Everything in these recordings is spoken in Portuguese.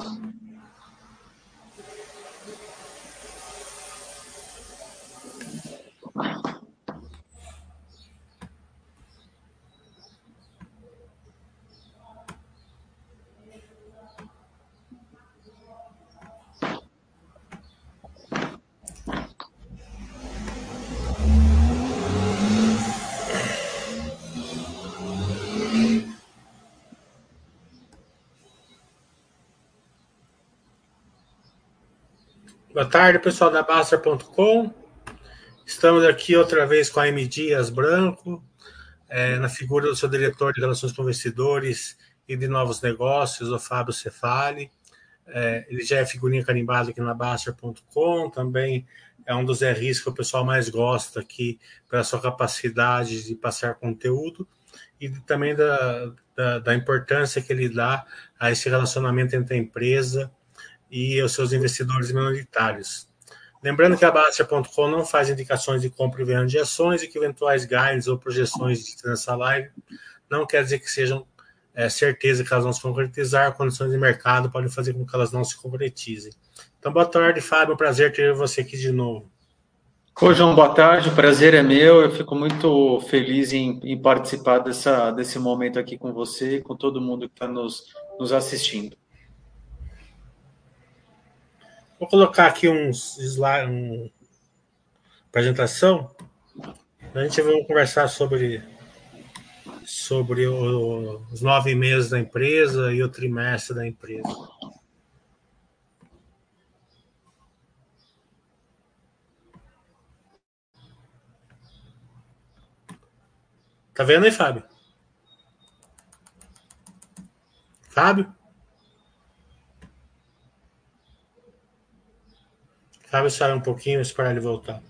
¡Gracias! Boa tarde, pessoal da Baster.com. Estamos aqui outra vez com a M. Dias Branco, é, na figura do seu diretor de Relações com Investidores e de Novos Negócios, o Fábio Cefali. É, ele já é figurinha carimbada aqui na Baster.com, também é um dos RIs que o pessoal mais gosta aqui, pela sua capacidade de passar conteúdo e também da, da, da importância que ele dá a esse relacionamento entre a empresa e os seus investidores minoritários. Lembrando que a Bastia.com não faz indicações de compra e venda de ações e que eventuais guides ou projeções nessa live não quer dizer que sejam é, certeza que elas vão se concretizar, condições de mercado podem fazer com que elas não se concretizem. Então, boa tarde, Fábio, prazer ter você aqui de novo. Oi, João, boa tarde, o prazer é meu, eu fico muito feliz em, em participar dessa, desse momento aqui com você e com todo mundo que está nos, nos assistindo. Vou colocar aqui uns slides, um, apresentação. A gente vai conversar sobre sobre o, os nove meses da empresa e o trimestre da empresa. Tá vendo aí, Fábio? Fábio? Fábio sai um pouquinho, esperar ele voltar.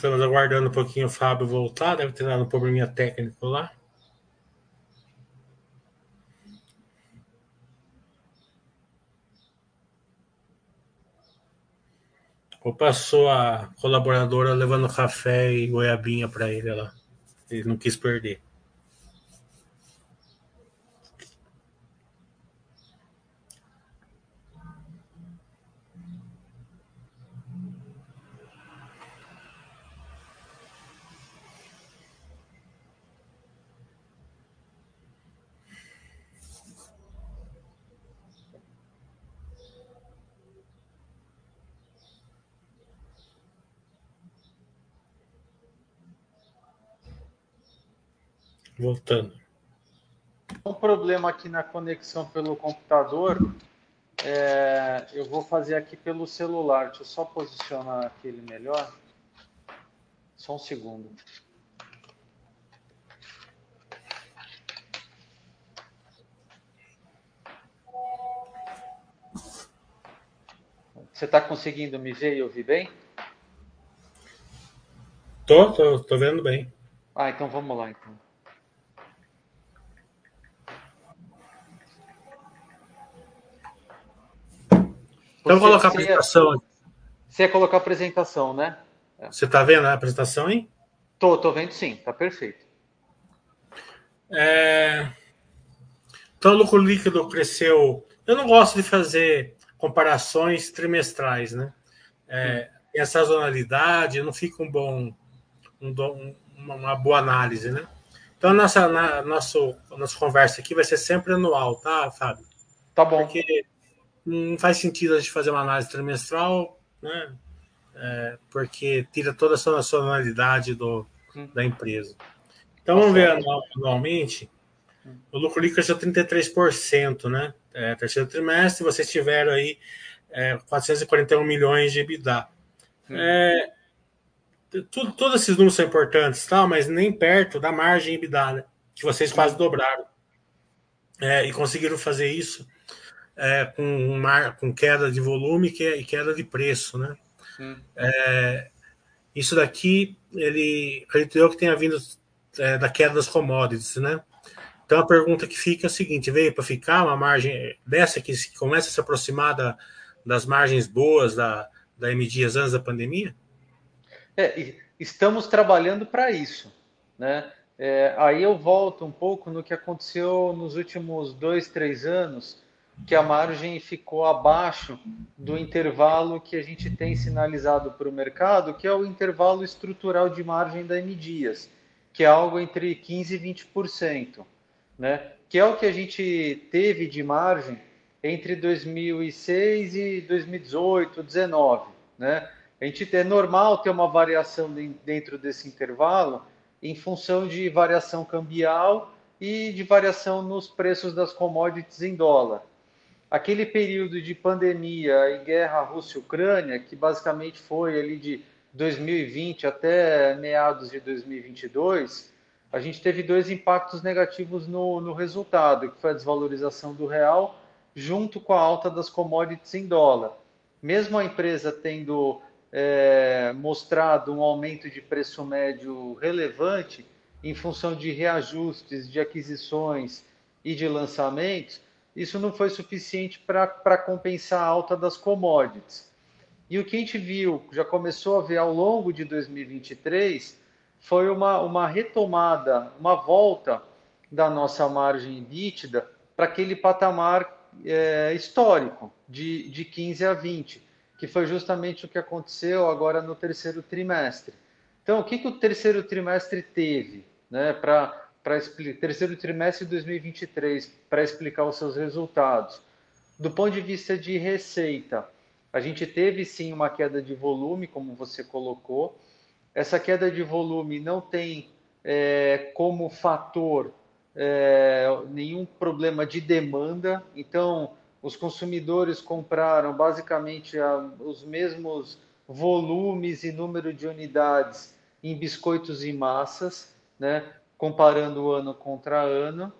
Estamos aguardando um pouquinho o Fábio voltar, deve ter dado um probleminha técnico lá. Ou passou a colaboradora levando café e goiabinha para ele lá. Ele não quis perder. Voltando. Um problema aqui na conexão pelo computador. É, eu vou fazer aqui pelo celular. Deixa eu só posicionar aquele melhor. Só um segundo. Você está conseguindo me ver e ouvir bem? Tô, tô, tô vendo bem. Ah, então vamos lá então. Então, vou colocar a apresentação. Ia, você ia colocar a apresentação, né? Você está vendo a apresentação aí? Tô, tô vendo sim, tá perfeito. É... Então, o lucro líquido cresceu. Eu não gosto de fazer comparações trimestrais, né? É, e a sazonalidade não fica um bom, um, uma boa análise, né? Então, nossa, na, nosso, nossa conversa aqui vai ser sempre anual, tá, Fábio? Tá bom. Porque não faz sentido a gente fazer uma análise trimestral, né? É, porque tira toda essa nacionalidade do, da empresa. Então vamos ver anualmente. o lucro líquido cresceu 33%, né? É, terceiro trimestre, vocês tiveram aí é, 441 milhões de EBITDA. É, tudo, todos esses números são importantes, tal, mas nem perto da margem EBITDA, né? que vocês quase dobraram. É, e conseguiram fazer isso é, com, mar, com queda de volume e queda de preço. Né? Hum. É, isso daqui, ele acredito que tenha vindo é, da queda das commodities, né? Então a pergunta que fica é a seguinte: veio para ficar uma margem dessa que começa a se aproximar da, das margens boas da, da M Dias antes da pandemia? É, estamos trabalhando para isso, né? É, aí eu volto um pouco no que aconteceu nos últimos dois, três anos, que a margem ficou abaixo do intervalo que a gente tem sinalizado para o mercado, que é o intervalo estrutural de margem da M Dias, que é algo entre 15% e 20% né? que é o que a gente teve de margem entre 2006 e 2018, 2019. Né? A gente é normal ter uma variação dentro desse intervalo em função de variação cambial e de variação nos preços das commodities em dólar. Aquele período de pandemia e guerra Rússia-Ucrânia, que basicamente foi ali de 2020 até meados de 2022, a gente teve dois impactos negativos no, no resultado, que foi a desvalorização do real junto com a alta das commodities em dólar. Mesmo a empresa tendo é, mostrado um aumento de preço médio relevante em função de reajustes de aquisições e de lançamentos, isso não foi suficiente para compensar a alta das commodities. E o que a gente viu, já começou a ver ao longo de 2023, foi uma, uma retomada, uma volta da nossa margem EBITDA para aquele patamar é, histórico de, de 15 a 20, que foi justamente o que aconteceu agora no terceiro trimestre. Então, o que, que o terceiro trimestre teve né, para terceiro trimestre de 2023 para explicar os seus resultados? Do ponto de vista de receita, a gente teve sim uma queda de volume, como você colocou, essa queda de volume não tem é, como fator é, nenhum problema de demanda, então os consumidores compraram basicamente a, os mesmos volumes e número de unidades em biscoitos e massas, né, comparando ano contra ano.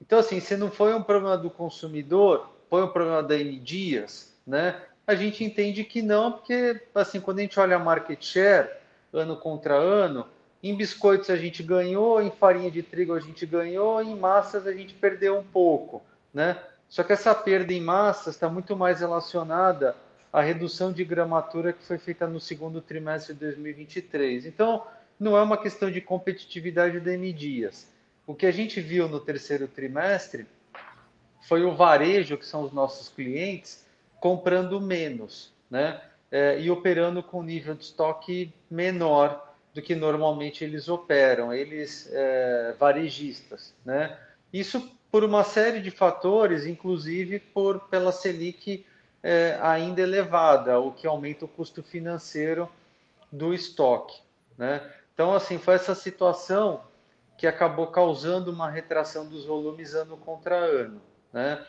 Então, assim, se não foi um problema do consumidor, foi um problema da M Dias, né? A gente entende que não, porque assim, quando a gente olha a market share, ano contra ano. Em biscoitos a gente ganhou, em farinha de trigo a gente ganhou, em massas a gente perdeu um pouco, né? Só que essa perda em massas está muito mais relacionada à redução de gramatura que foi feita no segundo trimestre de 2023. Então, não é uma questão de competitividade da M Dias. O que a gente viu no terceiro trimestre foi o varejo, que são os nossos clientes, comprando menos, né? é, e operando com nível de estoque menor do que normalmente eles operam, eles é, varejistas, né? Isso por uma série de fatores, inclusive por pela Selic é, ainda elevada, o que aumenta o custo financeiro do estoque, né? Então, assim, foi essa situação que acabou causando uma retração dos volumes ano contra ano, né?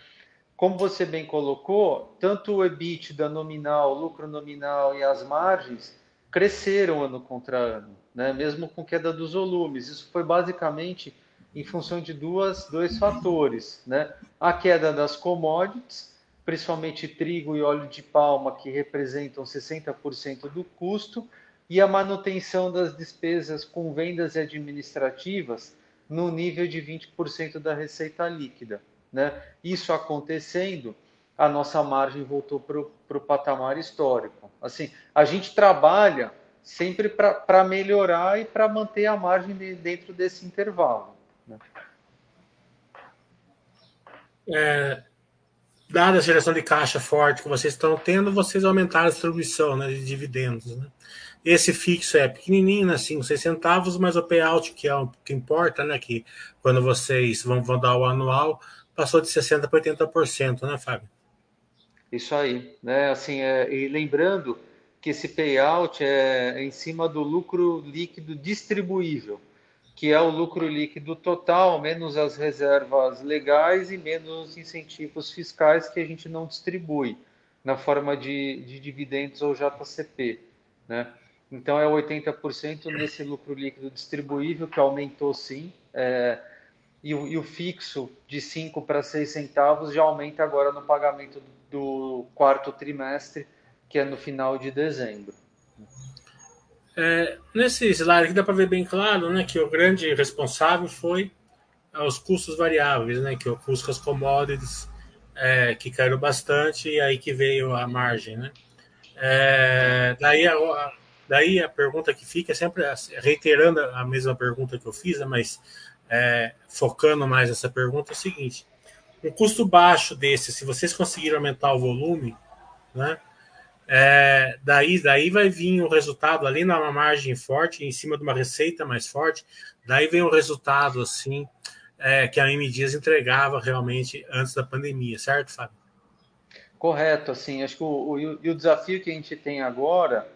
como você bem colocou, tanto o EBITDA nominal, lucro nominal e as margens cresceram ano contra ano, né? mesmo com queda dos volumes. Isso foi basicamente em função de duas, dois fatores. Né? A queda das commodities, principalmente trigo e óleo de palma, que representam 60% do custo, e a manutenção das despesas com vendas administrativas no nível de 20% da receita líquida. Né? Isso acontecendo, a nossa margem voltou para o patamar histórico. Assim, a gente trabalha sempre para melhorar e para manter a margem de, dentro desse intervalo. Né? É, dada a geração de caixa forte que vocês estão tendo, vocês aumentaram a distribuição né, de dividendos. Né? Esse fixo é pequenininho, né, 5, 6 centavos, mas o payout, que é o que importa, né, que quando vocês vão, vão dar o anual, passou de 60% para 80%, né, Fábio? Isso aí, né? Assim, é, e lembrando que esse payout é em cima do lucro líquido distribuível. que é o lucro líquido total, menos as reservas legais e menos incentivos fiscais que a gente não distribui na forma de, de dividendos ou JCP. Né? Então, é 80% nesse lucro líquido distribuível, que aumentou sim, é, e, o, e, o, fixo de 5 para 6 centavos já aumenta agora no pagamento do quarto trimestre, que é no final de dezembro. É, nesse slide aqui dá para ver bem claro né, que o grande responsável foi os custos variáveis, né, que é o custo das commodities, é, que caiu bastante, e aí que veio a margem. Né? É, daí, a, daí a pergunta que fica, sempre reiterando a mesma pergunta que eu fiz, né, mas é, focando mais essa pergunta, é o seguinte: um custo baixo desse, se vocês conseguirem aumentar o volume, né, é, daí, daí vai vir o resultado ali numa margem forte, em cima de uma receita mais forte. Daí vem o resultado assim é, que a M Dias entregava realmente antes da pandemia, certo, Fábio? Correto, assim, acho que o, o, o desafio que a gente tem agora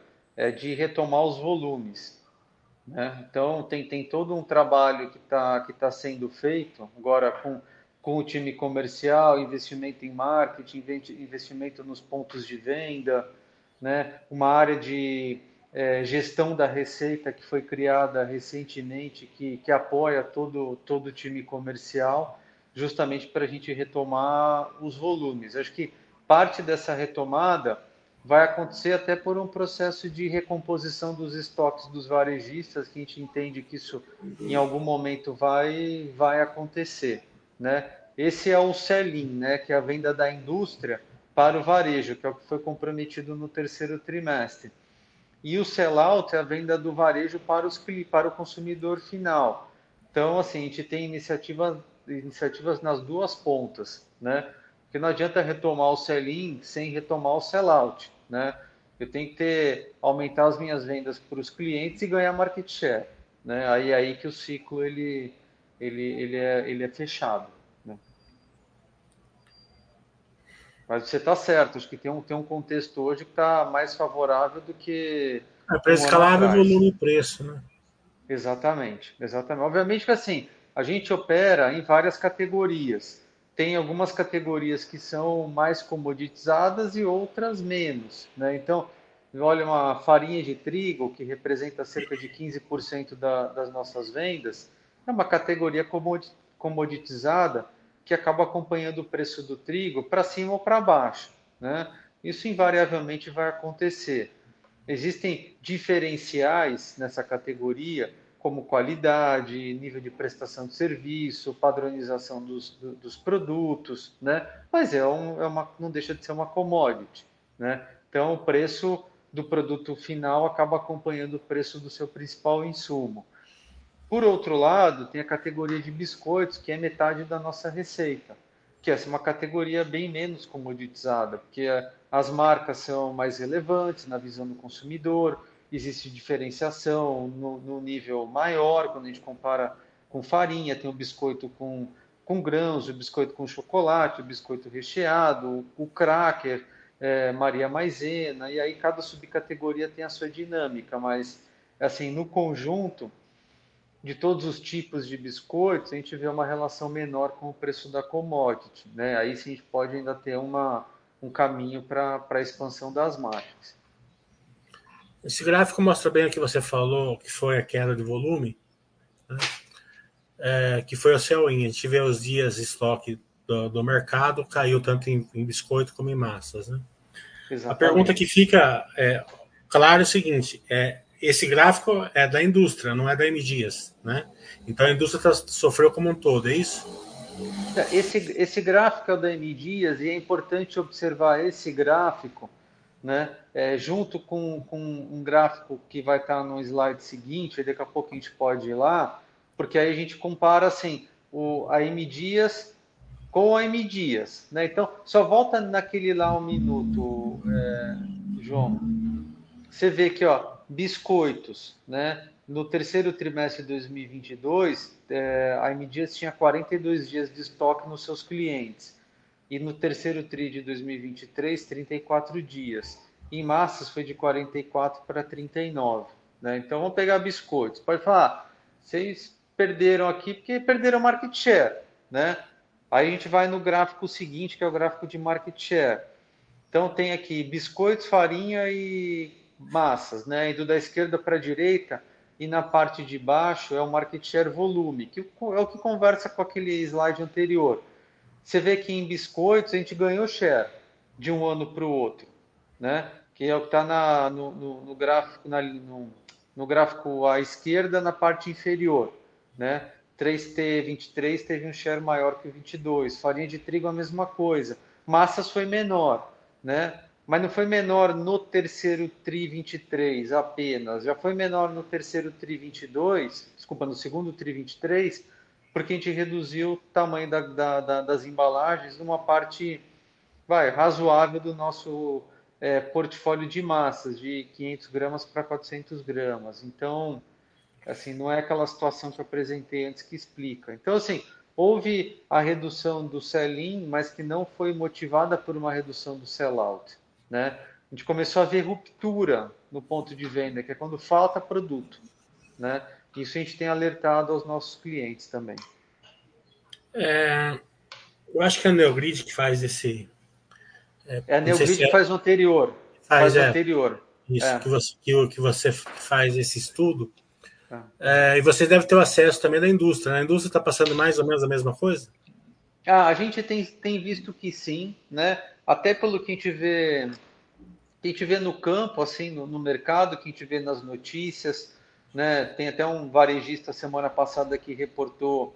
é de retomar os volumes. Né? Então tem, tem todo um trabalho que está que tá sendo feito agora com, com o time comercial, investimento em marketing, investimento nos pontos de venda, né? uma área de é, gestão da receita que foi criada recentemente, que, que apoia todo, todo o time comercial, justamente para a gente retomar os volumes. Acho que parte dessa retomada vai acontecer até por um processo de recomposição dos estoques dos varejistas, que a gente entende que isso em algum momento vai, vai acontecer. Né? Esse é o sell-in, né? que é a venda da indústria, para o varejo, que é o que foi comprometido no terceiro trimestre. E o sellout é a venda do varejo para, os, para o consumidor final. Então, assim, a gente tem iniciativa, iniciativas nas duas pontas, né? Porque não adianta retomar o sell-in sem retomar o sell-out, né? Eu tenho que ter, aumentar as minhas vendas para os clientes e ganhar market share, né? Aí, aí que o ciclo ele, ele, ele, é, ele é fechado. Mas você está certo, acho que tem um, tem um contexto hoje que está mais favorável do que. É para escalável volume e preço, né? Exatamente, exatamente. Obviamente que assim, a gente opera em várias categorias. Tem algumas categorias que são mais comoditizadas e outras menos. Né? Então, olha uma farinha de trigo, que representa cerca de 15% da, das nossas vendas, é uma categoria comoditizada que acaba acompanhando o preço do trigo para cima ou para baixo. Né? Isso invariavelmente vai acontecer. Existem diferenciais nessa categoria, como qualidade, nível de prestação de serviço, padronização dos, dos produtos, né? mas é, um, é uma, não deixa de ser uma commodity. Né? Então, o preço do produto final acaba acompanhando o preço do seu principal insumo. Por outro lado, tem a categoria de biscoitos, que é metade da nossa receita, que é uma categoria bem menos comoditizada, porque as marcas são mais relevantes na visão do consumidor, existe diferenciação no, no nível maior, quando a gente compara com farinha, tem o biscoito com, com grãos, o biscoito com chocolate, o biscoito recheado, o, cracker, é, Maria Maisena, e aí cada subcategoria tem a sua dinâmica, mas assim, no conjunto, de todos os tipos de biscoitos, a gente vê uma relação menor com o preço da commodity. Né? Aí sim a gente pode ainda ter uma, um caminho para a expansão das margens. Esse gráfico mostra bem o que você falou, que foi a queda de volume, né? é, que foi o sell-in. A gente vê os dias de estoque do, do mercado, caiu tanto em, em, biscoito como em massas. Né? A pergunta que fica é, claro é o seguinte, é, esse gráfico é da indústria, não é da M Dias, né? Então a indústria tá, sofreu como um todo, é isso? Esse, esse gráfico é da M Dias e é importante observar esse gráfico, né? É, junto com, com um gráfico que vai estar no slide seguinte, daqui a pouco a gente pode ir lá, porque aí a gente compara assim o, a M Dias com a M Dias, né? Então só volta naquele lá um minuto, é, João. Você vê que ó, biscoitos, né? No terceiro trimestre de 2022, é, a M Dias tinha 42 dias de estoque nos seus clientes. E no terceiro TRI de 2023, 34 dias. Em massas foi de 44 para 39. Né? Então vamos pegar biscoitos. Pode falar, vocês perderam aqui porque perderam market share, né? Aí a gente vai no gráfico seguinte, que é o gráfico de market share. Então tem aqui biscoitos, farinha e massas, né? Indo da esquerda para a direita e na parte de baixo é o market share volume, que é o que conversa com aquele slide anterior. Você vê que em biscoitos a gente ganhou share de um ano para o outro, né? Que é o que está no, no, no, gráfico na, no, no gráfico à esquerda na parte inferior, né? 3T23 teve um share maior que o 22, farinha de trigo a mesma coisa, massas foi menor, né? Mas não foi menor no terceiro TRI 23 apenas, já foi menor no terceiro TRI 22, desculpa, no segundo TRI 23, porque a gente reduziu o tamanho da, da, da, das embalagens numa parte vai, razoável do nosso é, portfólio de massas, de 500 gramas para 400 gramas. Então, assim, não é aquela situação que eu apresentei antes que explica. Então, assim, houve a redução do sell-in, mas que não foi motivada por uma redução do sell-out, né? A gente começou a ver ruptura no ponto de venda, que é quando falta produto, né? Isso a gente tem alertado aos nossos clientes também. É, eu acho que é a Neogrid que faz esse, é, é a Neogrid que é... faz o anterior. Faz, faz é. o anterior. Isso, é. que, você, que, que você faz esse estudo. É, e você deve ter o acesso também da indústria. Né? A indústria está passando mais ou menos a mesma coisa? Ah, a gente tem, tem visto que sim, né? Até pelo que a gente vê, que a gente vê no campo, assim, no, no mercado, que a gente vê nas notícias, né? Tem até um varejista semana passada que reportou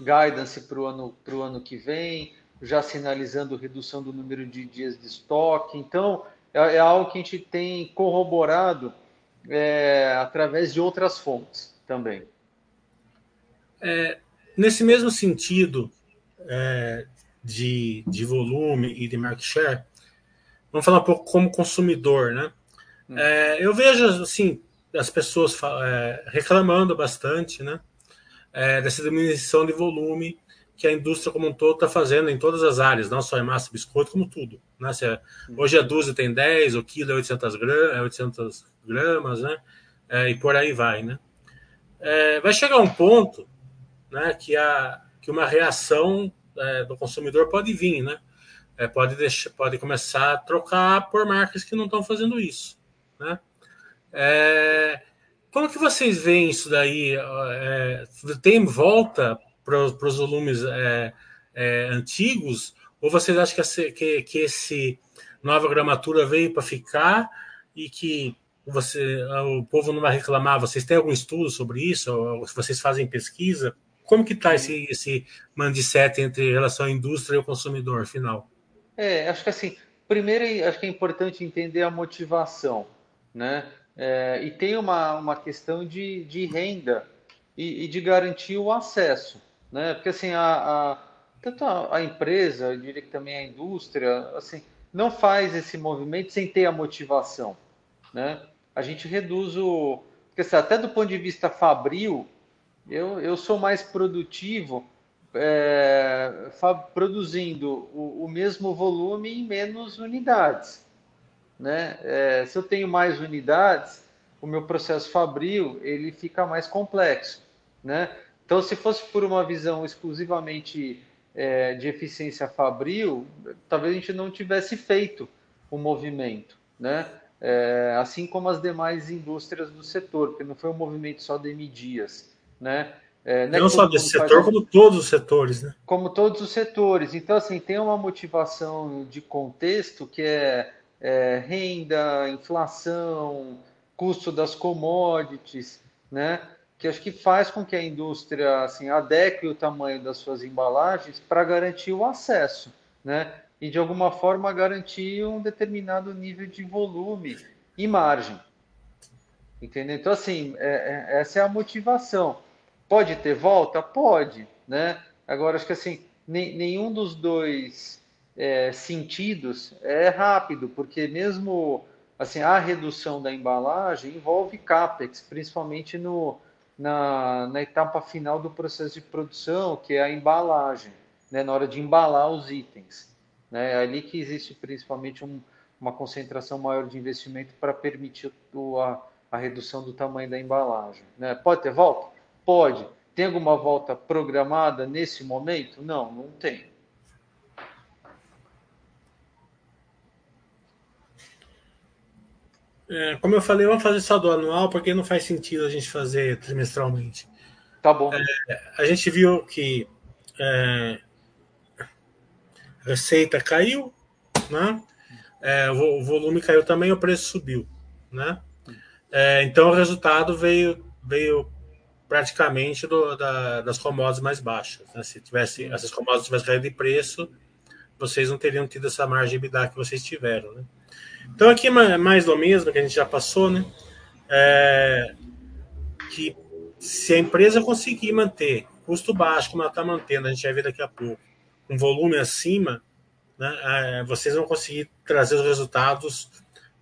guidance para o ano, ano que vem já sinalizando redução do número de dias de estoque. Então, é, é algo que a gente tem corroborado é, através de outras fontes também. É, nesse mesmo sentido é, de, de volume e de market share, vamos falar um pouco como consumidor, né? Hum. É, eu vejo assim as pessoas é, reclamando bastante, né? dessa diminuição de volume que a indústria como um todo está fazendo em todas as áreas, não só em massa, biscoito, como tudo. Né? É, hoje a dúzia tem 10, o quilo é 800 gramas, 800 gramas né? É, e por aí vai. Né? É, vai chegar um ponto né, que, a, que uma reação é, do consumidor pode vir, né? É, pode, deixar, pode começar a trocar por marcas que não estão fazendo isso. Né? É, como que vocês veem isso daí? tem volta para os volumes é, é, antigos? Ou vocês acham que, que, que esse nova gramatura veio para ficar e que você, o povo não vai reclamar? Vocês têm algum estudo sobre isso? Ou vocês fazem pesquisa? Como que está esse, esse mindset entre relação à indústria e o consumidor final? É, acho que assim, primeiro acho que é importante entender a motivação, né? É, e tem uma, uma questão de, de renda e, e de garantir o acesso né? Porque assim a, a tanto a, a, empresa, eu diria que também a indústria, assim, não faz esse movimento sem ter a motivação, né? A gente reduz o, porque assim, até do ponto de vista fabril, eu, eu sou mais produtivo é, produzindo o, o, mesmo volume em menos unidades, né? É, se eu tenho mais unidades, o meu processo fabril ele fica mais complexo, né? Então, se fosse por uma visão exclusivamente é, de eficiência fabril, talvez a gente não tivesse feito o movimento, né? É, assim como as demais indústrias do setor, porque não foi um movimento só de Dias, né? É, não, é não só desse setor, como todos os setores, né? Como todos os setores. Então, assim, tem uma motivação de contexto que é, é renda, inflação, custo das commodities, né? que acho que faz com que a indústria assim adeque o tamanho das suas embalagens para garantir o acesso, né? E de alguma forma garantir um determinado nível de volume e margem. Entendeu? Então assim, é, é, essa é a motivação. Pode ter volta? Pode, né? Agora acho que assim, nem, nenhum dos dois é, sentidos é rápido, porque mesmo assim a redução da embalagem envolve capex, principalmente no na, na etapa final do processo de produção, que é a embalagem, né, na hora de embalar os itens. Né, é ali que existe principalmente um, uma concentração maior de investimento para permitir o, a, a redução do tamanho da embalagem. Né? Pode ter volta? Pode. Tem alguma volta programada nesse momento? Não, não tem. É, como eu falei, vamos fazer só do anual, porque não faz sentido a gente fazer trimestralmente. Tá bom. É, a gente viu que é, a receita caiu, né? É, o volume caiu também, o preço subiu, né? É, então o resultado veio, veio praticamente do, da, das commodities mais baixas. Né? Se tivesse essas commodities tivessem caído de preço, vocês não teriam tido essa margem de EBITDA que vocês tiveram, né? Então, aqui mais do mesmo que a gente já passou, né? É, que se a empresa conseguir manter custo baixo, como ela está mantendo, a gente vai ver daqui a pouco, um volume acima, né, é, vocês vão conseguir trazer os resultados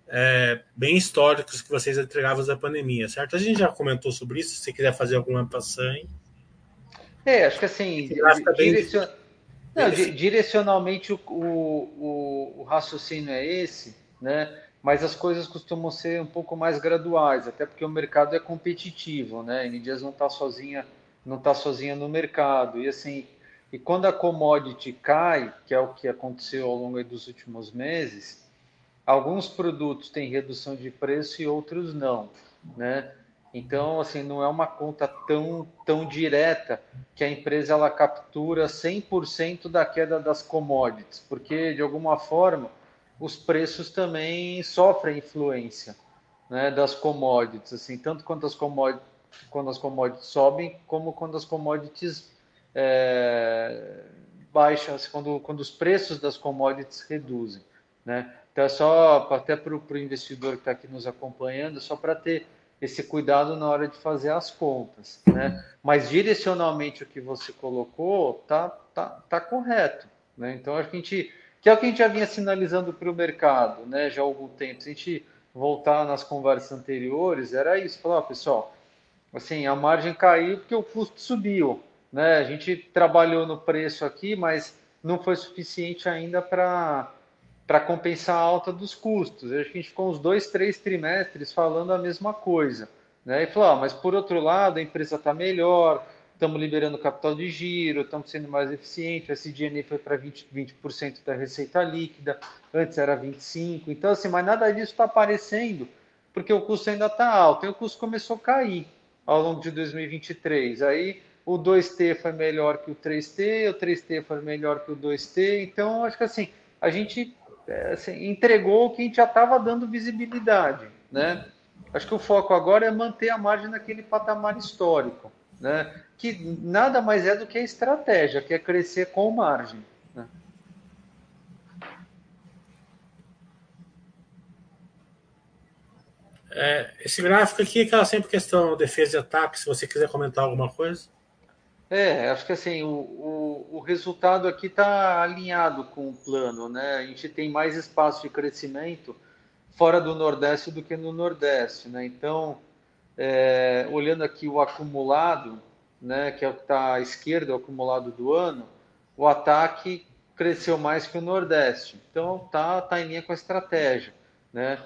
é, bem históricos que vocês entregavam da pandemia, certo? A gente já comentou sobre isso, se você quiser fazer alguma passagem. É, acho que assim, direcion... Não, direcionalmente o, o, o raciocínio é esse, né? Mas as coisas costumam ser um pouco mais graduais, até porque o mercado é competitivo, né? A não está sozinha, não está sozinha no mercado. E assim, e quando a commodity cai, que é o que aconteceu ao longo dos últimos meses, alguns produtos têm redução de preço e outros não, né? Então, assim, não é uma conta tão, tão direta que a empresa ela captura 100% da queda das commodities, porque de alguma forma os preços também sofrem influência né, das commodities, assim, tanto quando as commodities, quando as commodities sobem, como quando as commodities é, baixam, assim, quando, quando os preços das commodities reduzem. Né? Então, é só até para o investidor que está aqui nos acompanhando, só para ter esse cuidado na hora de fazer as contas. Né? Mas direcionalmente o que você colocou tá, tá, tá correto. Né? Então, acho que a gente que é o que a gente já vinha sinalizando para o mercado, né, já há algum tempo. Se a gente voltar nas conversas anteriores, era isso, falar, pessoal, assim, a margem caiu porque o custo subiu, né? A gente trabalhou no preço aqui, mas não foi suficiente ainda para para compensar a alta dos custos. A gente ficou uns dois, três trimestres falando a mesma coisa, né? E falou, mas por outro lado, a empresa está melhor, estamos liberando capital de giro, estamos sendo mais eficientes, a SDN foi para 20%, 20 da receita líquida, antes era 25%, então assim, mas nada disso está aparecendo, porque o custo ainda está alto, e o custo começou a cair ao longo de 2023, aí o 2T foi melhor que o 3T, o 3T foi melhor que o 2T, então acho que assim, a gente é, assim, entregou o que a gente já estava dando visibilidade, né? Acho que o foco agora é manter a margem naquele patamar histórico, né? Que nada mais é do que a estratégia, que é crescer com margem. Né? É, esse gráfico aqui é aquela sempre questão defesa e ataque, se você quiser comentar alguma coisa. É, acho que assim, o, o, o resultado aqui está alinhado com o plano, né? A gente tem mais espaço de crescimento fora do Nordeste do que no Nordeste, né? Então, é, olhando aqui o acumulado, né, que é o que está à esquerda, o acumulado do ano, o ataque cresceu mais que o Nordeste. Então tá, tá em linha com a estratégia, né?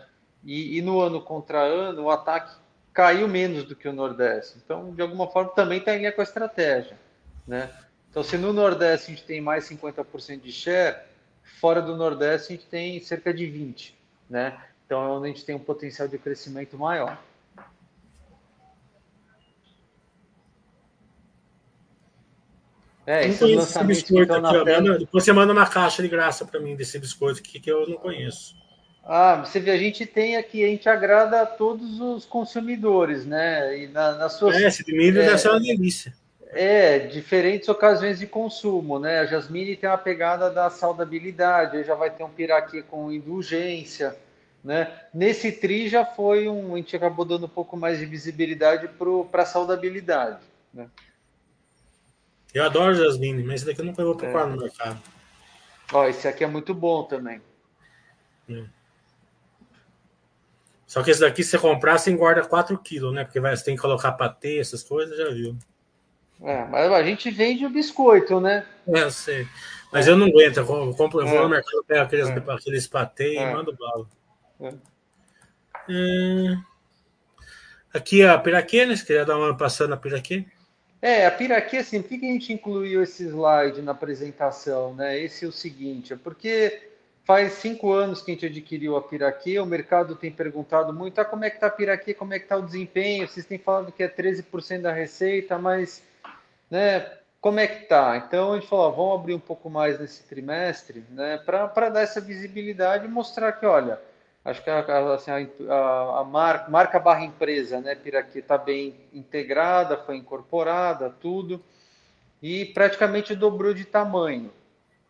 E, e no ano contra ano o ataque caiu menos do que o Nordeste. Então de alguma forma também está em linha com a estratégia, né? Então se no Nordeste a gente tem mais 50% de share, fora do Nordeste a gente tem cerca de 20, né? Então é onde a gente tem um potencial de crescimento maior. É, esse esse biscoito aqui, ó, depois você manda uma caixa de graça para mim desse biscoito aqui que eu não conheço. Ah, você vê, a gente tem aqui, a gente agrada a todos os consumidores, né? E na, nas suas, é, esse de milho é, deve ser uma delícia. É, diferentes ocasiões de consumo, né? A Jasmine tem uma pegada da saudabilidade, aí já vai ter um piraquê com indulgência, né? Nesse tri já foi um, a gente acabou dando um pouco mais de visibilidade para a saudabilidade, né? Eu adoro jasmine, mas esse daqui eu nunca vou procurar é. no mercado. Ó, esse aqui é muito bom também. Hum. Só que esse daqui, se você comprar, você engorda 4 quilos, né? Porque vai, você tem que colocar patê, essas coisas, já viu. É, mas a gente vende o biscoito, né? É, eu sei. Mas é. eu não aguento. Eu, compro, eu vou no é. mercado, pego aqueles, é. aqueles patê e é. mando bala. Hum. Aqui a piraquê, né? Você queria dar uma passando na piraquê? É, a Piraquê, assim, por que a gente incluiu esse slide na apresentação, né? Esse é o seguinte, é porque faz cinco anos que a gente adquiriu a Piraquê, o mercado tem perguntado muito, ah, como é que tá a Piraquê, como é que tá o desempenho, vocês têm falado que é 13% da receita, mas, né, como é que tá? Então a gente falou, vamos abrir um pouco mais nesse trimestre, né, para dar essa visibilidade e mostrar que, olha, acho que a, assim, a, a marca, marca, barra empresa, né, Piraquê está bem integrada, foi incorporada, tudo, e praticamente dobrou de tamanho,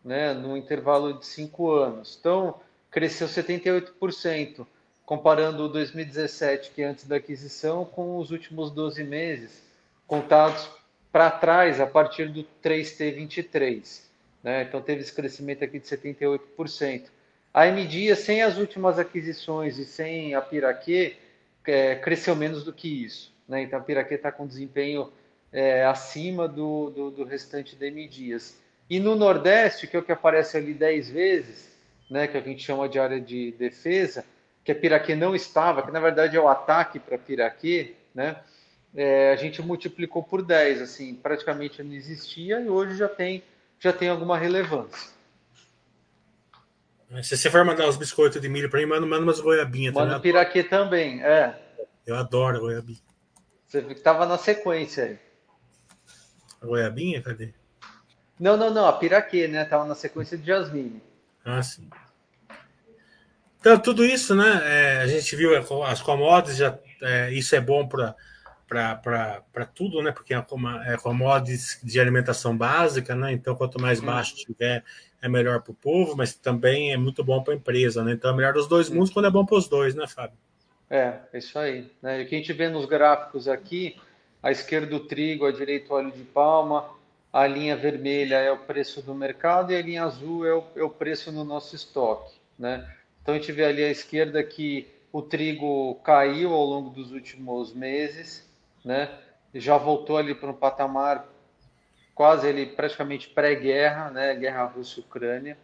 né, no intervalo de cinco anos. Então, cresceu 78%, comparando o 2017, que é antes da aquisição, com os últimos 12 meses, contados para trás a partir do 3T23. Né? Então, teve esse crescimento aqui de 78%. A MDIA, sem as últimas aquisições e sem a Piraquê, é, cresceu menos do que isso. Né? Então, a Piraquê está com desempenho é, acima do, do, do, restante da MDIAS. E no Nordeste, que é o que aparece ali 10 vezes, né, que é que a gente chama de área de defesa, que a Piraquê não estava, que na verdade é o ataque para Piraquê, né, é, a gente multiplicou por 10, assim, praticamente não existia e hoje já tem, já tem alguma relevância. Se você for mandar os biscoitos de milho para mim, manda, manda umas goiabinhas também. Manda piraquê também, é. Eu adoro goiabinha. Você viu que tava na sequência aí. A goiabinha, cadê? Não, não, não, a piraquê, né? Tava na sequência de jasmine. Ah, sim. Então, tudo isso, né? É, a gente viu as commodities, já, é, isso é bom para para tudo, né? Porque é, é commodities de alimentação básica, né? Então, quanto mais baixo tiver, é melhor para o povo, mas também é muito bom para a empresa, né? Então é melhor dos dois mundos quando é bom para os dois, né, Fábio? É, é isso aí. Né? E o que a gente vê nos gráficos aqui, à esquerda o trigo, à direita o óleo de palma, a linha vermelha é o preço do mercado e a linha azul é o, é o preço no nosso estoque, né? Então a gente vê ali à esquerda que o trigo caiu ao longo dos últimos meses, né? Já voltou ali para um patamar quase ele praticamente pré-guerra, né, guerra Rússia-Ucrânia.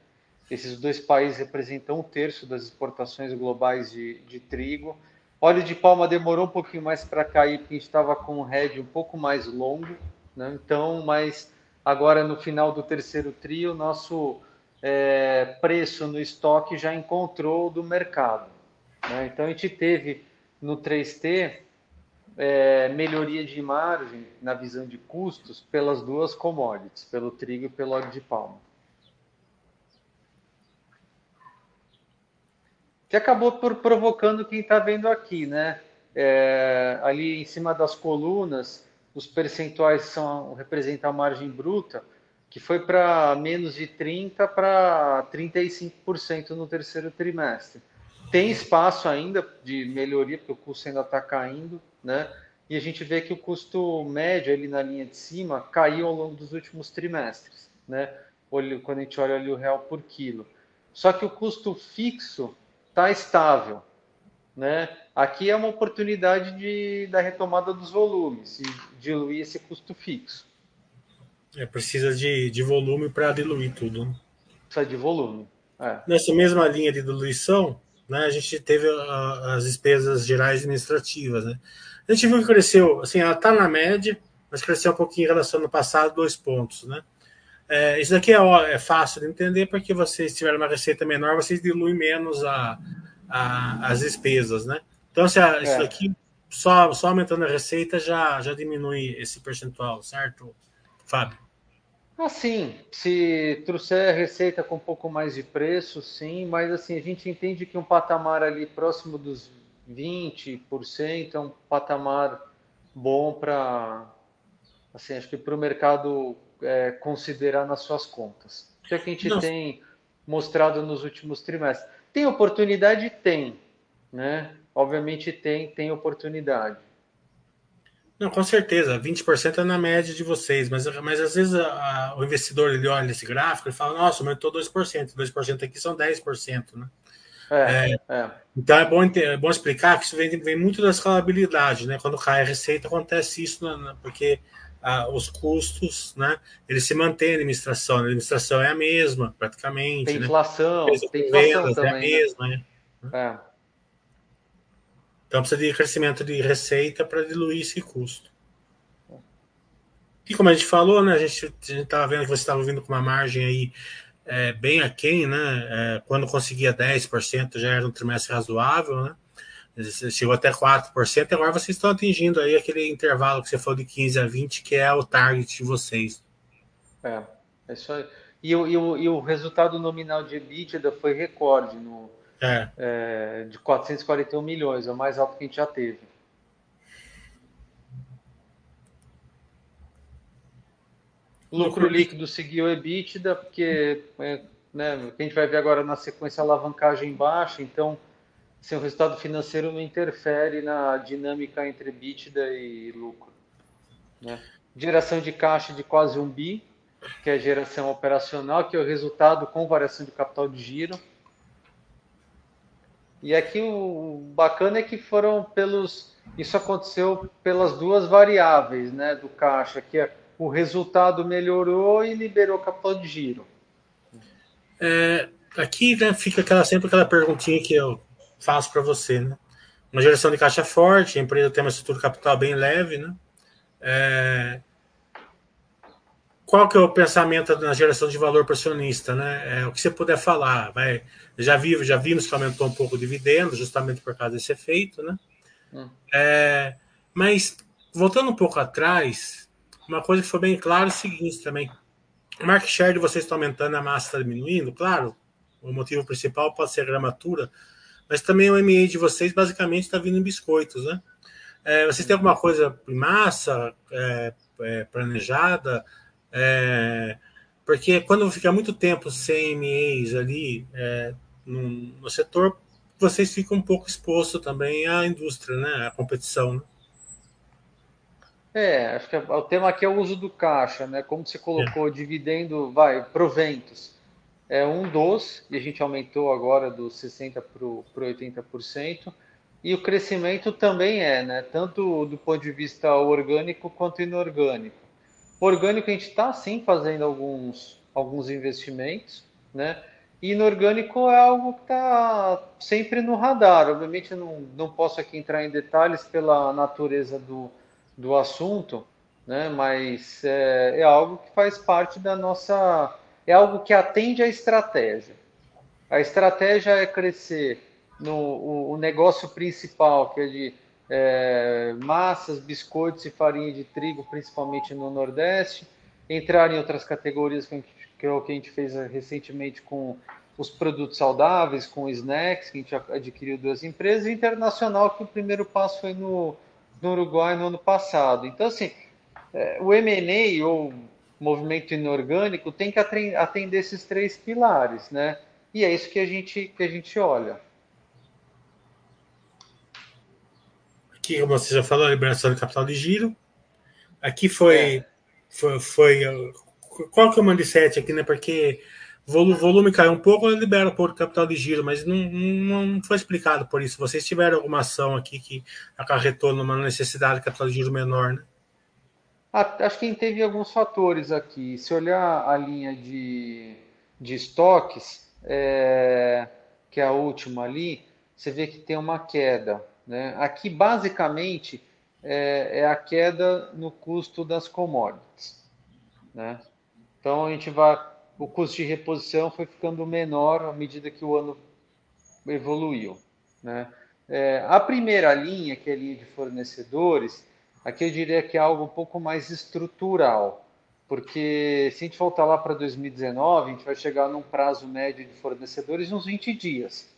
Esses dois países representam um terço das exportações globais de, de trigo. Óleo de palma demorou um pouquinho mais para cair, porque a gente estava com um head um pouco mais longo, né? então, mas agora no final do terceiro trio, nosso é, preço no estoque já encontrou do mercado. Né? Então a gente teve no 3T é, melhoria de margem na visão de custos pelas duas commodities, pelo trigo e pelo óleo de palma. Que acabou por provocando quem está vendo aqui, né? É, ali em cima das colunas, os percentuais são representam a margem bruta, que foi para menos de 30 para 35% no terceiro trimestre. Tem espaço ainda de melhoria, porque o custo ainda está caindo, né? E a gente vê que o custo médio ali na linha de cima caiu ao longo dos últimos trimestres, né? Quando a gente olha ali o real por quilo. Só que o custo fixo está estável, né? Aqui é uma oportunidade de, da retomada dos volumes e diluir esse custo fixo. É, precisa de, de volume para diluir tudo. Né? Precisa de volume. É. Nessa mesma linha de diluição, né, a gente teve a, as despesas gerais administrativas. Né? A gente viu que cresceu, assim, ela está na média, mas cresceu um pouquinho em relação ao passado, dois pontos. Né? É, isso daqui é, é, fácil de entender, porque vocês tiverem uma receita menor, vocês diluem menos a, a as despesas. Né? Então, se a, é. isso daqui, só, só aumentando a receita, já, já diminui esse percentual, certo, Fábio? Assim, se trouxer receita com um pouco mais de preço, sim, mas assim, a gente entende que um patamar ali próximo dos 20% é um patamar bom para, assim, acho que para o mercado é, considerar nas suas contas. O que a gente Não. tem mostrado nos últimos trimestres? Tem oportunidade? Tem, né? Obviamente tem, tem oportunidade. Não, com certeza, 20% é na média de vocês, mas, mas às vezes a, a, o investidor ele olha esse gráfico e fala, nossa, aumentou 2%, 2% aqui são 10%, né? É, é, é. Então é bom, é bom explicar que isso vem, vem muito da escalabilidade, né? Quando cai a receita, acontece isso, na, na, porque ah, os custos, né? Eles se mantêm a administração, a administração é a mesma, praticamente. Tem né? inflação, né? tem inflação também. É a mesma, né? É. Então precisa de crescimento de receita para diluir esse custo. E como a gente falou, né, a gente estava vendo que você estava vindo com uma margem aí é, bem aquém, né? É, quando conseguia 10% já era um trimestre razoável, né? Chegou até 4%, e agora vocês estão atingindo aí aquele intervalo que você falou de 15 a 20, que é o target de vocês. É, é. E, o, e, o, e o resultado nominal de EBITDA foi recorde no, é. É, de 441 milhões, é o mais alto que a gente já teve. Lucro líquido seguiu o EBITDA, porque é, né, a gente vai ver agora na sequência alavancagem baixa, então assim, o resultado financeiro não interfere na dinâmica entre EBITDA e lucro. Né? Geração de caixa de quase um bi, que é a geração operacional, que é o resultado com variação de capital de giro. E aqui o bacana é que foram pelos. Isso aconteceu pelas duas variáveis né, do caixa, que é o resultado melhorou e liberou capital de giro. É, aqui né, fica aquela, sempre aquela perguntinha que eu faço para você. Né? Uma geração de caixa forte, a empresa tem uma estrutura capital bem leve. Né? É, qual que é o pensamento na geração de valor para acionista? Né? É, o que você puder falar. Vai, já, vi, já vimos que aumentou um pouco o dividendo, justamente por causa desse efeito. Né? Hum. É, mas, voltando um pouco atrás, uma coisa que foi bem clara é o seguinte também. O market share de vocês está aumentando, a massa está diminuindo, claro. O motivo principal pode ser a gramatura, mas também o MA de vocês basicamente está vindo em biscoitos, né? É, vocês têm alguma coisa em massa é, é, planejada? É, porque quando fica muito tempo sem MAs ali é, no, no, setor, vocês ficam um pouco expostos também à indústria, né? À competição. Né? É, acho que é, o tema aqui é o uso do caixa, né? Como você colocou, é. dividendo, vai, proventos. É um dos, e a gente aumentou agora dos 60% para 80%. E o crescimento também é, né? Tanto do ponto de vista orgânico quanto inorgânico. Orgânico a gente está sim fazendo alguns, alguns investimentos, né? E inorgânico é algo que está sempre no radar. Obviamente não, não posso aqui entrar em detalhes pela natureza do, do assunto, né? mas é, é algo que faz parte da nossa. É algo que atende à estratégia. A estratégia é crescer no o, o negócio principal, que é de é, massas, biscoitos e farinha de trigo, principalmente no Nordeste, entrar em outras categorias, que é o que a gente fez recentemente com os produtos saudáveis, com snacks, que a gente adquiriu duas empresas, e internacional, que o primeiro passo foi no, no Uruguai no ano passado. Então, assim, é, o M&A ou movimento inorgânico tem que atender esses três pilares, né? E é isso que a gente, que a gente olha. Aqui, como você já falou, a liberação de capital de giro. Aqui foi, é. foi, foi, qual que é o mindset aqui, né? Porque o volume caiu um pouco, libera um pouco de capital de giro, mas não, não foi explicado por isso. Vocês tiveram alguma ação aqui que acarretou numa necessidade de capital de giro menor, né? Acho que teve alguns fatores aqui. Se olhar a linha de, de estoques, é, que é a última ali, você vê que tem uma queda. Né? Aqui, basicamente, é, é a queda no custo das commodities. Né? Então, a gente vai o custo de reposição foi ficando menor à medida que o ano evoluiu. Né? É, a primeira linha, que é a linha de fornecedores, aqui eu diria que é algo um pouco mais estrutural, porque se a gente voltar lá para 2019, a gente vai chegar num prazo médio de fornecedores de uns 20 dias,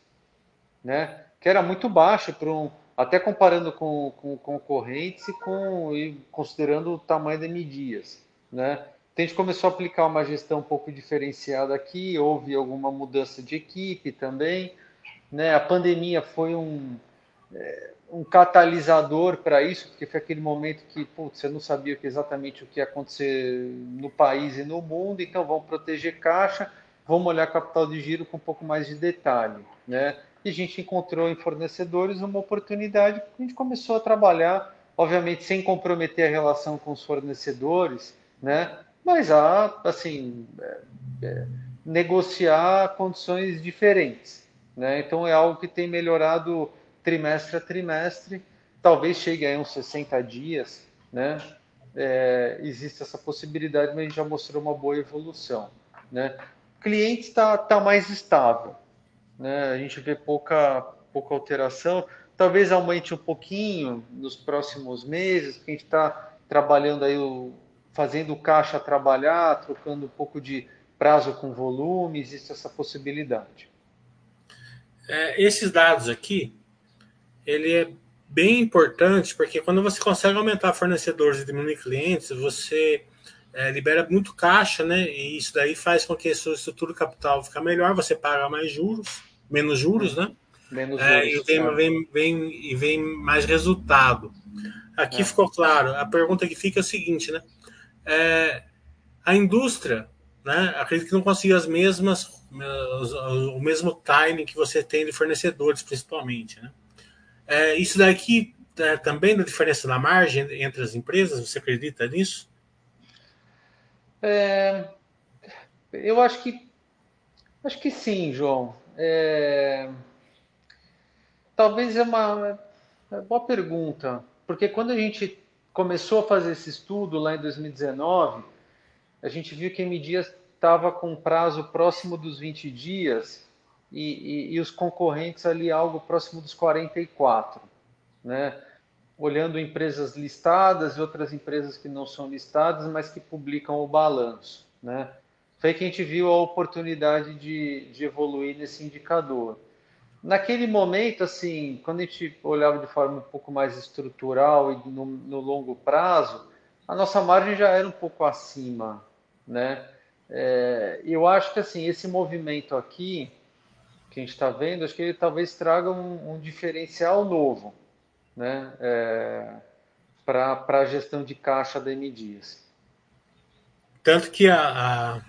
né? que era muito baixo, para um, até comparando com, com concorrentes e, com, e considerando o tamanho de medias. Né? a gente começou a aplicar uma gestão um pouco diferenciada aqui, houve alguma mudança de equipe também. Né? A pandemia foi um, é, um catalisador para isso, porque foi aquele momento que putz, você não sabia exatamente o que ia acontecer no país e no mundo, então vamos proteger caixa, vamos olhar capital de giro com um pouco mais de detalhe. Né? E a gente encontrou em fornecedores uma oportunidade que a gente começou a trabalhar, obviamente sem comprometer a relação com os fornecedores, né? mas há, assim, é, é, negociar condições diferentes. Né? Então, é algo que tem melhorado trimestre a trimestre, talvez chegue a uns 60 dias, né? é, existe essa possibilidade, mas a gente já mostrou uma boa evolução. Né? Cliente está tá mais estável, né? a gente vê pouca, pouca alteração, talvez aumente um pouquinho nos próximos meses, porque a gente está trabalhando aí, o, fazendo o caixa trabalhar, trocando um pouco de prazo com volume, existe essa possibilidade. É, esses dados aqui, ele é bem importante, porque quando você consegue aumentar fornecedores e diminuir clientes, você é, libera muito caixa, né? E isso daí faz com que a sua estrutura capital fique melhor, você paga mais juros, menos juros, né? Menos é, juros, e vem, vem, vem, e vem mais resultado. Aqui é. ficou claro. A pergunta que fica é a seguinte, né? É, a indústria, né? Acredito que não consiga as mesmas, o mesmo timing que você tem de fornecedores, principalmente, né? É, isso daqui é, também da diferença na margem entre as empresas, você acredita nisso? É, eu acho que acho que sim, João. É, talvez é uma, é uma boa pergunta, porque quando a gente começou a fazer esse estudo lá em 2019, a gente viu que a MDias estava com prazo próximo dos 20 dias e, e, e os concorrentes ali algo próximo dos 44, né? olhando empresas listadas e outras empresas que não são listadas, mas que publicam o balanço. Né? Foi que a gente viu a oportunidade de, de evoluir nesse indicador. Naquele momento, assim, quando a gente olhava de forma um pouco mais estrutural e no, no longo prazo, a nossa margem já era um pouco acima, né? É, eu acho que assim esse movimento aqui que a gente está vendo, acho que ele talvez traga um, um diferencial novo né, é, para a gestão de caixa da M Dias. Tanto que a, a,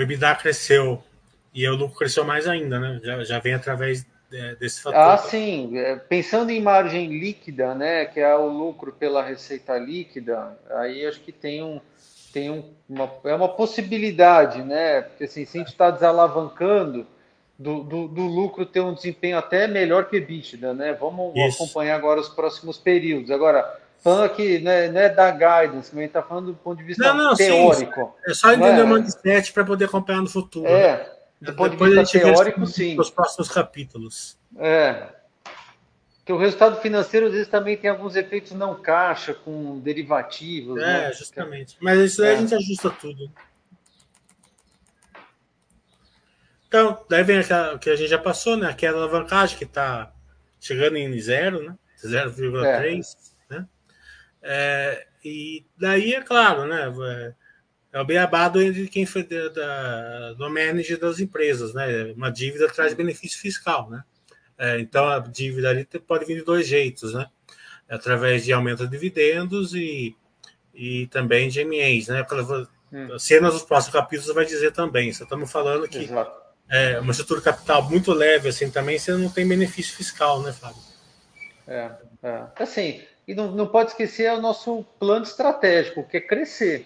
o EBITDA cresceu e o lucro cresceu mais ainda, né? Já, já vem através desse fator. Ah, sim. É, pensando em margem líquida, né, que é o lucro pela receita líquida, aí acho que tem um tem um, uma, é uma possibilidade, né? Porque assim, se a gente está desalavancando, do, do, do, lucro ter um desempenho até melhor que EBITDA, né? Vamos Isso. acompanhar agora os próximos períodos. Agora, falando aqui, né, não é da guidance, mas a gente está falando do ponto de vista não, não, teórico. Sim, é só entender é? o mindset para poder acompanhar no futuro. É, né? do ponto Depois de vista teórico, sim. Os próximos capítulos. É. Que o resultado financeiro, às vezes, também tem alguns efeitos não caixa, com derivativos. É, né? justamente. Mas isso aí é. a gente ajusta tudo. Então, daí vem o que a gente já passou, né? Aquela alavancagem que está chegando em zero, né? 0,3, é. É, e daí, é claro, né? É, é o beabado de quem foi da, do manager das empresas, né? Uma dívida traz benefício fiscal, né? É, então, a dívida ali pode vir de dois jeitos, né? Através de aumento de dividendos e, e também de MEs, né? Hum. Cenas dos próximos capítulos vai dizer também. Só estamos falando que Exato é, uma estrutura capital muito leve assim também, você não tem benefício fiscal, né, Fábio? É, é. assim, e não, não pode esquecer o nosso plano estratégico, que é crescer.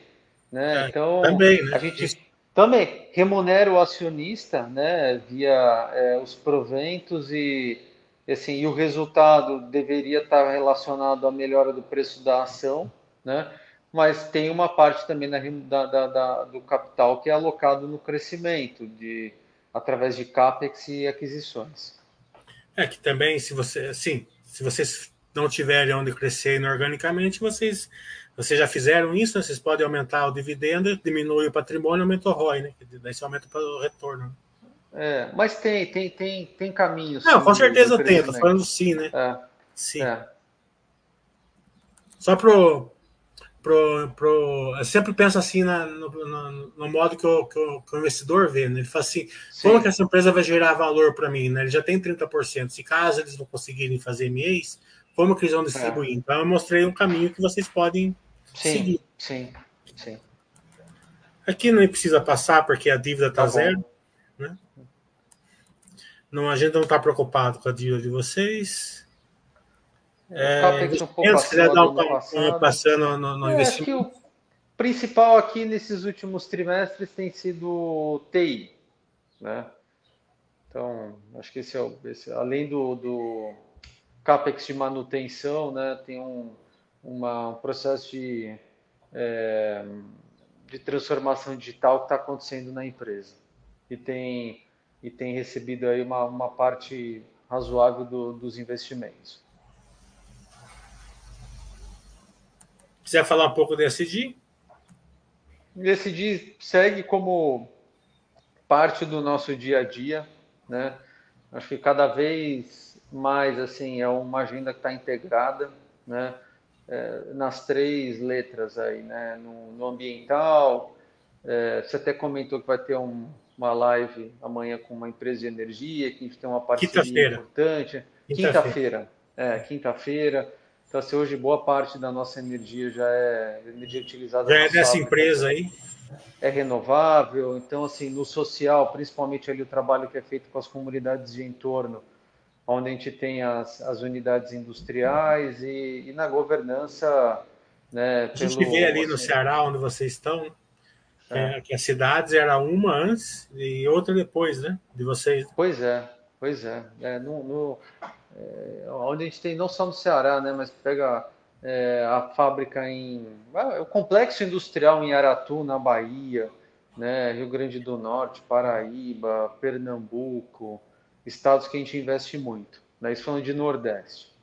Né? É, então, também, né? a gente também remunera o acionista né, via é, os proventos e, assim, e o resultado deveria estar relacionado à melhora do preço da ação, né? mas tem uma parte também na, da, da, da, do capital que é alocado no crescimento, de através de CAPEX e aquisições. É que também, se você, assim, se vocês não tiverem onde crescer inorganicamente, vocês, vocês já fizeram isso, né? vocês podem aumentar o dividendo, diminuir o patrimônio, aumenta o ROI, né? Daí você aumenta o retorno. É, mas tem, tem, tem, tem caminhos. Não, com certeza tem, tô falando sim, né? É, sim. É. Só pro, pro, pro, eu sempre penso assim na, no, no, no, modo que o, que, o, que o, investidor vê, né? Ele fala assim, Sim. como que essa empresa vai gerar valor para mim? Né? Ele já tem 30%. Se caso eles não conseguirem fazer MEs, como que eles vão distribuir? É. Então eu mostrei um caminho que vocês podem sim, seguir. Sim, sim. Aqui não precisa passar porque a dívida está tá zero. Né? Não, a gente não está preocupado com a dívida de vocês. É, se quiser dar um passando no, no é, investimento. Acho que o principal aqui nesses últimos trimestres tem sido TI. Né? Então, acho que esse é o. Esse, além do, do CAPEX de manutenção, né, tem um, uma, um processo de é, de transformação digital que está acontecendo na empresa. E tem, e tem recebido aí uma, uma parte razoável do, dos investimentos. Quiser falar um pouco do SD? SD segue como parte do nosso dia a dia, né? Acho que cada vez mais assim é uma agenda que está integrada, né? É, nas três letras aí, né? No, no ambiental, é, você até comentou que vai ter um, uma live amanhã com uma empresa de energia, que a gente tem uma parceria importante. Quinta-feira. Quinta é, quinta-feira. Então, assim, hoje boa parte da nossa energia já é energia utilizada. Já é dessa empresa aí? É renovável. Então, assim, no social, principalmente ali o trabalho que é feito com as comunidades de entorno, onde a gente tem as, as unidades industriais e, e na governança. Né, a gente pelo, vê ali no Ceará, onde vocês estão, é. que as cidades era uma antes e outra depois, né? De vocês. Pois é, pois é. é no, no é, onde a gente tem, não só no Ceará, né? Mas pega é, a fábrica em. Ah, o complexo industrial em Aratu, na Bahia, né? Rio Grande do Norte, Paraíba, Pernambuco estados que a gente investe muito. Né? Isso falando de Nordeste.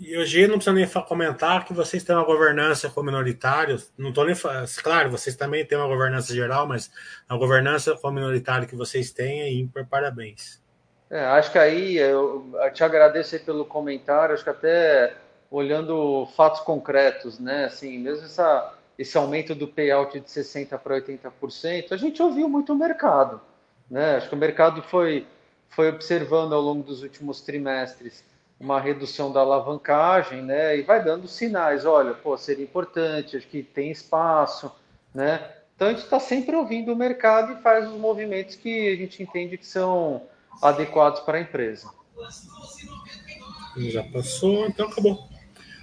E hoje não precisa nem comentar que vocês têm uma governança com minoritários. Não estou nem claro, vocês também têm uma governança geral, mas a governança com minoritário que vocês têm é ímpar. Parabéns. É, acho que aí eu, eu te agradeço pelo comentário. Acho que até olhando fatos concretos, né? Assim, mesmo essa, esse aumento do payout de 60 para 80%, a gente ouviu muito o mercado, né? Acho que o mercado foi foi observando ao longo dos últimos trimestres uma redução da alavancagem, né? E vai dando sinais, olha, pô, seria importante, acho que tem espaço, né? Então a gente está sempre ouvindo o mercado e faz os movimentos que a gente entende que são adequados para a empresa. Já passou, então acabou.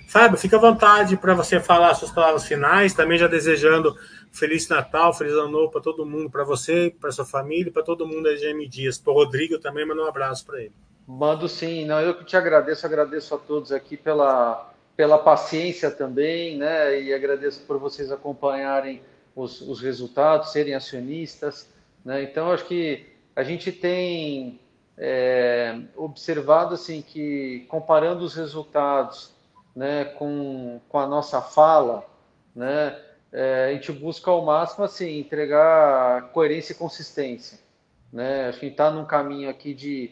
Fábio, fica à vontade para você falar suas palavras finais, também já desejando Feliz Natal, Feliz Ano Novo para todo mundo, para você, para sua família, para todo mundo da GM Dias. Para o Rodrigo também, manda um abraço para ele. Mando sim. Não, eu que te agradeço, agradeço a todos aqui pela, pela paciência também, né? E agradeço por vocês acompanharem os, os resultados, serem acionistas. Né? Então, acho que a gente tem é, observado assim que comparando os resultados né, com, com a nossa fala, né? É, a gente busca ao máximo assim entregar coerência e consistência. Né? A gente está num caminho aqui de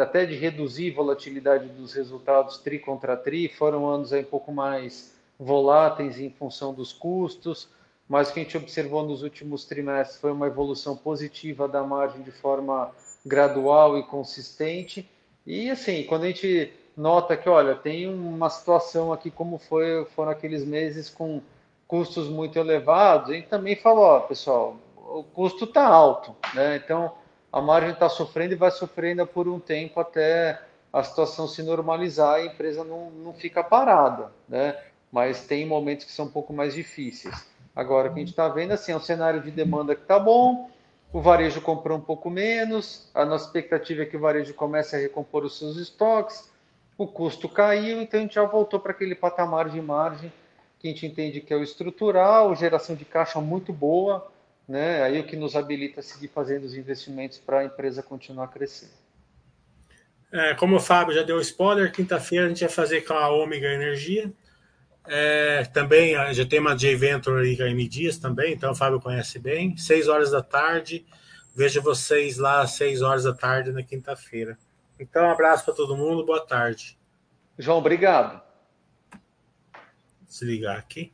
até de reduzir volatilidade dos resultados tri contra tri. Foram anos aí um pouco mais voláteis em função dos custos, mas o que a gente observou nos últimos trimestres foi uma evolução positiva da margem de forma gradual e consistente. E assim, quando a gente nota que, olha, tem uma situação aqui como foi foram aqueles meses com custos muito elevados, a gente também falou, ó, pessoal, o custo está alto, né? Então a margem está sofrendo e vai sofrendo por um tempo até a situação se normalizar e a empresa não, não fica parada, né? Mas tem momentos que são um pouco mais difíceis. Agora, o que a gente está vendo assim, é um cenário de demanda que está bom, o varejo comprou um pouco menos, a nossa expectativa é que o varejo comece a recompor os seus estoques, o custo caiu, então a gente já voltou para aquele patamar de margem que a gente entende que é o estrutural, geração de caixa muito boa, né? Aí o que nos habilita a seguir fazendo os investimentos para a empresa continuar crescendo. É, como o Fábio já deu spoiler, quinta-feira a gente vai fazer com a Ômega Energia. É, também já tem uma J-Venture aí com a M Dias também, então o Fábio conhece bem. Seis horas da tarde. Vejo vocês lá às seis horas da tarde na quinta-feira. Então, um abraço para todo mundo, boa tarde. João, obrigado desligar aqui.